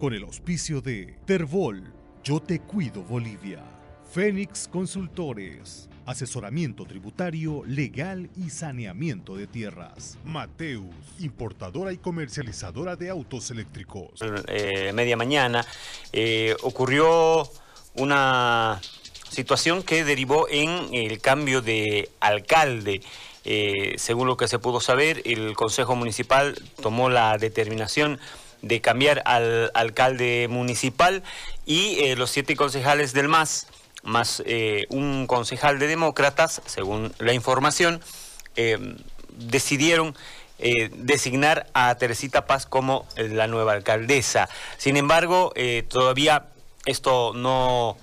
con el auspicio de Terbol, Yo Te Cuido Bolivia, Fénix Consultores, asesoramiento tributario, legal y saneamiento de tierras. Mateus, importadora y comercializadora de autos eléctricos. Eh, media mañana eh, ocurrió una situación que derivó en el cambio de alcalde. Eh, según lo que se pudo saber, el Consejo Municipal tomó la determinación de cambiar al alcalde municipal y eh, los siete concejales del MAS, más eh, un concejal de demócratas, según la información, decidieron designar a Teresita Paz como la nueva alcaldesa. Sin embargo, todavía esto no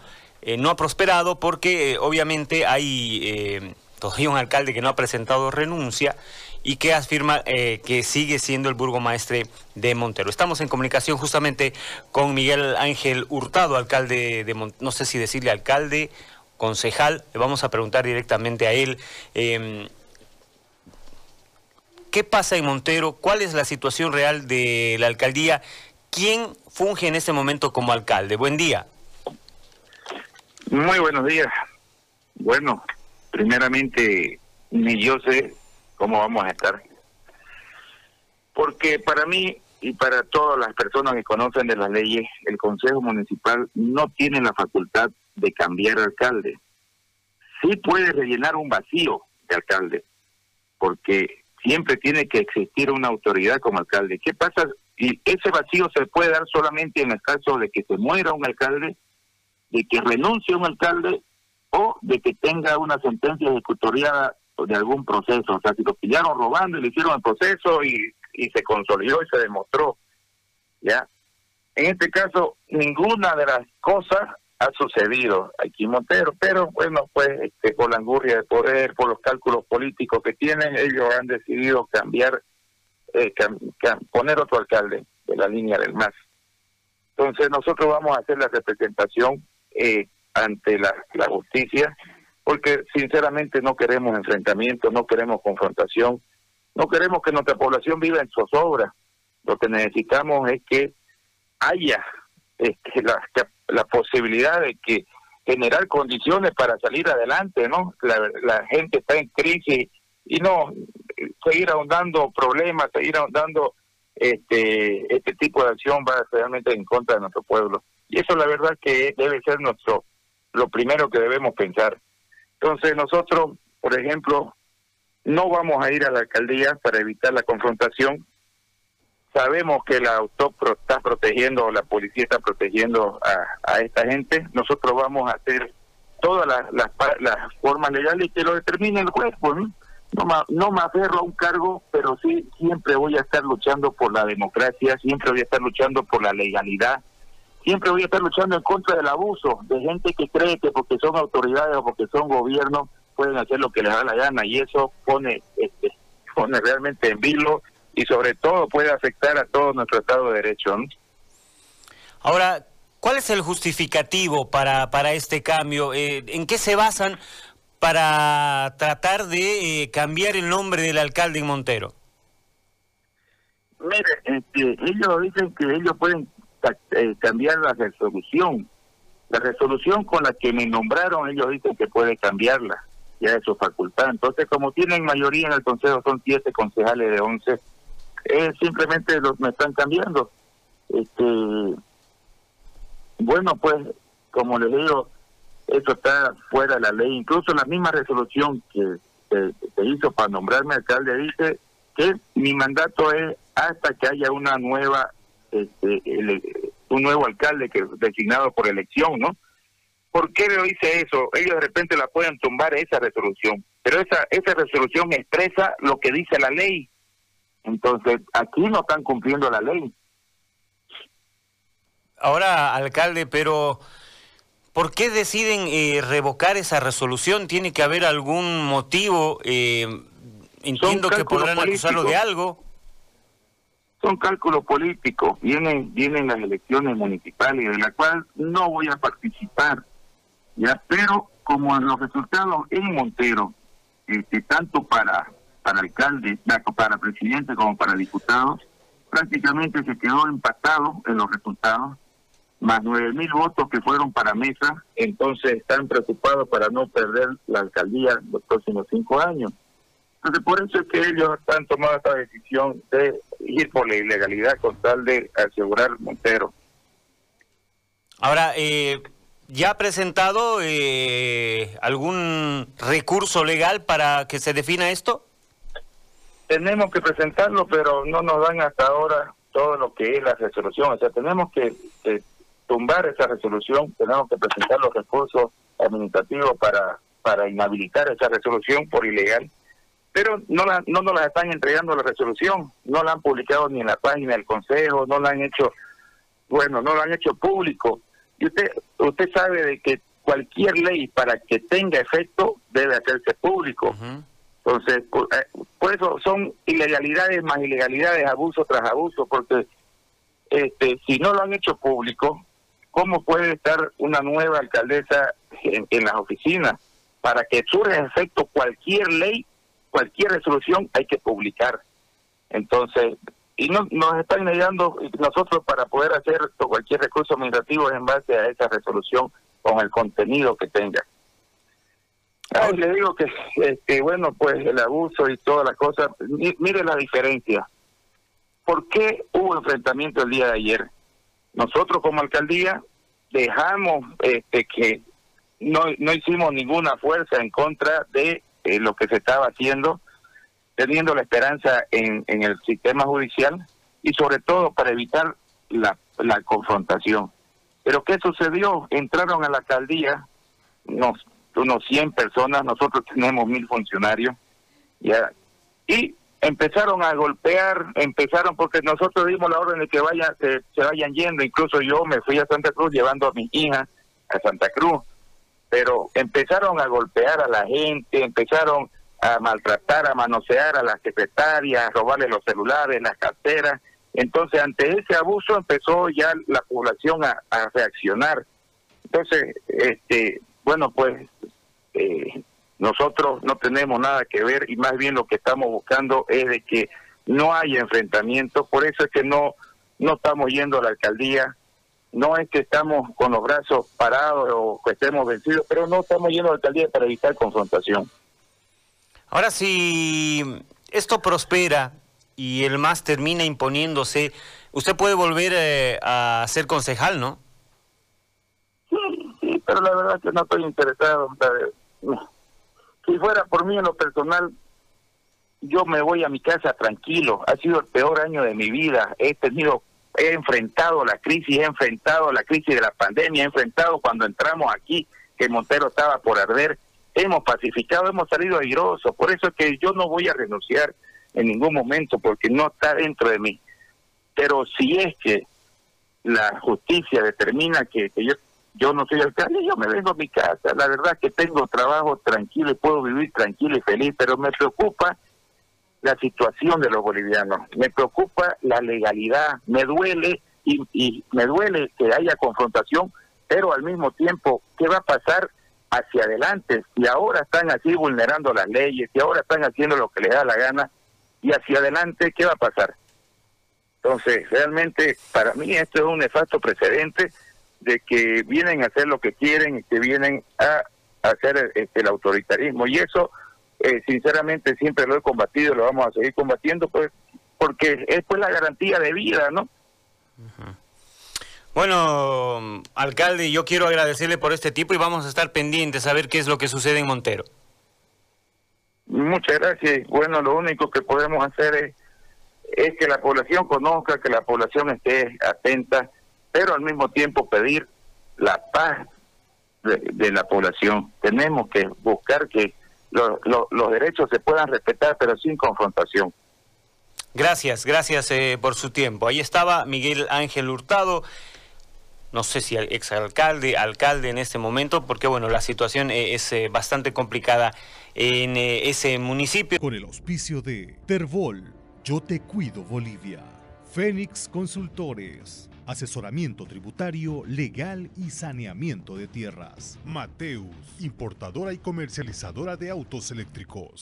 eh, no ha prosperado porque eh, obviamente hay eh, todavía un alcalde que no ha presentado renuncia y que afirma que sigue siendo el burgomaestre de Montero. Estamos en comunicación justamente con Miguel Ángel Hurtado, alcalde de Montero, no sé si decirle alcalde, concejal, le vamos a preguntar directamente a él. Em, ¿Qué pasa en Montero? ¿Cuál es la situación real de la alcaldía? ¿Quién funge en este momento como alcalde? Buen día. Muy buenos días. Bueno, primeramente, ni yo sé cómo vamos a estar. Porque para mí y para todas las personas que conocen de las leyes, el Consejo Municipal no tiene la facultad de cambiar alcalde. Sí puede rellenar un vacío de alcalde, porque siempre tiene que existir una autoridad como alcalde. ¿Qué pasa? Y ese vacío se puede dar solamente en el caso de que se muera un alcalde de que renuncie un alcalde o de que tenga una sentencia ejecutoriada de algún proceso. O sea, si lo pillaron robando y le hicieron el proceso y, y se consolidó y se demostró. ¿Ya? En este caso, ninguna de las cosas ha sucedido aquí en Montero, pero bueno, pues este, por la angurria de poder, por los cálculos políticos que tienen, ellos han decidido cambiar, eh, poner otro alcalde de la línea del MAS. Entonces nosotros vamos a hacer la representación eh, ante la, justicia, porque sinceramente no queremos enfrentamiento, no queremos confrontación, no queremos que nuestra población viva en zozobra. Lo que necesitamos es que haya este, la, posibilidad de que generar condiciones para salir adelante, ¿no? La, la gente está en crisis y no seguir ahondando problemas, seguir ahondando este este tipo de acción va realmente en contra de nuestro pueblo. Y eso la verdad que debe ser nuestro lo primero que debemos pensar. Entonces nosotros, por ejemplo, no vamos a ir a la alcaldía para evitar la confrontación. Sabemos que la autopro está protegiendo, la policía está protegiendo a, a esta gente. Nosotros vamos a hacer todas las, las, las formas legales que lo determine el juez. Pues, ¿no? No, no me aferro a un cargo, pero sí siempre voy a estar luchando por la democracia, siempre voy a estar luchando por la legalidad, siempre voy a estar luchando en contra del abuso de gente que cree que porque son autoridades o porque son gobiernos pueden hacer lo que les da la gana y eso pone este, pone realmente en vilo y sobre todo puede afectar a todo nuestro Estado de Derecho. Ahora, ¿cuál es el justificativo para, para este cambio? Eh, ¿En qué se basan para tratar de eh, cambiar el nombre del alcalde en Montero? Mire, este, ellos dicen que ellos pueden eh, cambiar la resolución. La resolución con la que me nombraron, ellos dicen que puede cambiarla, ya es su facultad. Entonces, como tienen mayoría en el Consejo, son siete concejales de once, eh, simplemente los me están cambiando. Este, bueno, pues, como les digo, eso está fuera de la ley. Incluso la misma resolución que se hizo para nombrarme alcalde dice que mi mandato es hasta que haya una nueva este, un nuevo alcalde que designado por elección, ¿no? ¿Por qué lo dice eso? Ellos de repente la pueden tumbar esa resolución, pero esa esa resolución expresa lo que dice la ley. Entonces, aquí no están cumpliendo la ley. Ahora, alcalde, pero ¿por qué deciden eh, revocar esa resolución? ¿Tiene que haber algún motivo? Eh, entiendo que podrán acusarlo de algo son cálculos políticos, vienen, vienen las elecciones municipales, de la cual no voy a participar, ya, pero como los resultados en Montero, este, tanto para, para alcalde, para presidente como para diputados, prácticamente se quedó empatado en los resultados, más nueve mil votos que fueron para Mesa, entonces están preocupados para no perder la alcaldía los próximos cinco años. Entonces por eso es que ellos han tomado esta decisión de ir por la ilegalidad con tal de asegurar Montero. Ahora, eh, ¿ya ha presentado eh, algún recurso legal para que se defina esto? Tenemos que presentarlo, pero no nos dan hasta ahora todo lo que es la resolución. O sea, tenemos que, tumbar esa resolución, tenemos que presentar los recursos administrativos para, para inhabilitar esa resolución por ilegal pero no, la, no nos la están entregando la resolución, no la han publicado ni en la página del Consejo, no la han hecho, bueno, no la han hecho público. Y usted, usted sabe de que cualquier ley para que tenga efecto debe hacerse público. Entonces, eh, por, eso son ilegalidades más ilegalidades, abuso tras abuso, porque este, si no lo han hecho público, ¿cómo puede estar una nueva alcaldesa en, en las oficinas? Para que surja efecto cualquier ley, cualquier resolución hay que publicar. Entonces, y no, nos están negando nosotros para poder hacer cualquier recurso administrativo en base a esa resolución con el contenido que tenga. le digo que, este, bueno, pues el abuso y todas las cosas, mire la diferencia. ¿Por qué hubo enfrentamiento el día de ayer? Nosotros como alcaldía dejamos este, que no, no hicimos ninguna fuerza en contra de eh, lo que se estaba haciendo teniendo la esperanza en, en el sistema judicial y sobre todo para evitar la, la confrontación. Pero ¿qué sucedió? Entraron a la alcaldía unos, unos 100 personas, nosotros tenemos mil funcionarios, ya, y empezaron a golpear, empezaron porque nosotros dimos la orden de que vayan, se, se vayan yendo, incluso yo me fui a Santa Cruz llevando a mi hija a Santa Cruz, pero empezaron a golpear a la gente, empezaron a maltratar, a manosear a las secretarias, a robarle los celulares, las carteras. Entonces, ante ese abuso empezó ya la población a, reaccionar. Entonces, este, bueno, pues eh, nosotros no tenemos nada que ver y más bien lo que estamos buscando es de que no haya enfrentamiento. Por eso es que no no estamos yendo a la alcaldía. No es que estamos con los brazos parados o que estemos vencidos, pero no estamos yendo a la alcaldía para evitar confrontación. Ahora, si esto prospera y el MAS termina imponiéndose, usted puede volver eh, a ser concejal, ¿no? Sí, sí, pero la verdad que no estoy interesado. Si fuera por mí en lo personal, yo me voy a mi casa tranquilo. Ha sido el peor año de mi vida. He tenido, he enfrentado la crisis, he enfrentado la crisis de la pandemia, he enfrentado cuando entramos aquí que Montero estaba por arder hemos pacificado, hemos salido airosos. Por eso es que yo no voy a renunciar en ningún momento porque no está dentro de mí. Pero si es que la justicia determina que, yo, yo no soy alcalde, yo me vengo a mi casa. La verdad es que tengo trabajo tranquilo y puedo vivir tranquilo y feliz, pero me preocupa la situación de los bolivianos, me preocupa la legalidad, me duele y, y me duele que haya confrontación, pero al mismo tiempo, ¿qué va a pasar hacia adelante. Si ahora están así vulnerando las leyes, si ahora están haciendo lo que les da la gana, y hacia adelante, ¿qué va a pasar? Entonces, realmente, para mí esto es un nefasto precedente de que vienen a hacer lo que quieren y que vienen a, hacer este, el, autoritarismo. Y eso, eh, sinceramente, siempre lo he combatido, lo vamos a seguir combatiendo, pues, porque es pues la garantía de vida, ¿no? Bueno, alcalde, yo quiero agradecerle por este tipo y vamos a estar pendientes a ver qué es lo que sucede en Montero. Muchas gracias. Bueno, lo único que podemos hacer es, es que la población conozca, que la población esté atenta, pero al mismo tiempo pedir la paz de, la población. Tenemos que buscar que los derechos se puedan respetar, pero sin confrontación. Gracias, gracias eh, por su tiempo. Ahí estaba Miguel Ángel Hurtado no sé si exalcalde, alcalde en este momento, porque bueno, la situación eh, es eh, bastante complicada en eh, ese municipio. Con el auspicio de Terbol, Yo Te Cuido Bolivia, Fénix Consultores, asesoramiento tributario, legal y saneamiento de tierras. Mateus, importadora y comercializadora de autos eléctricos.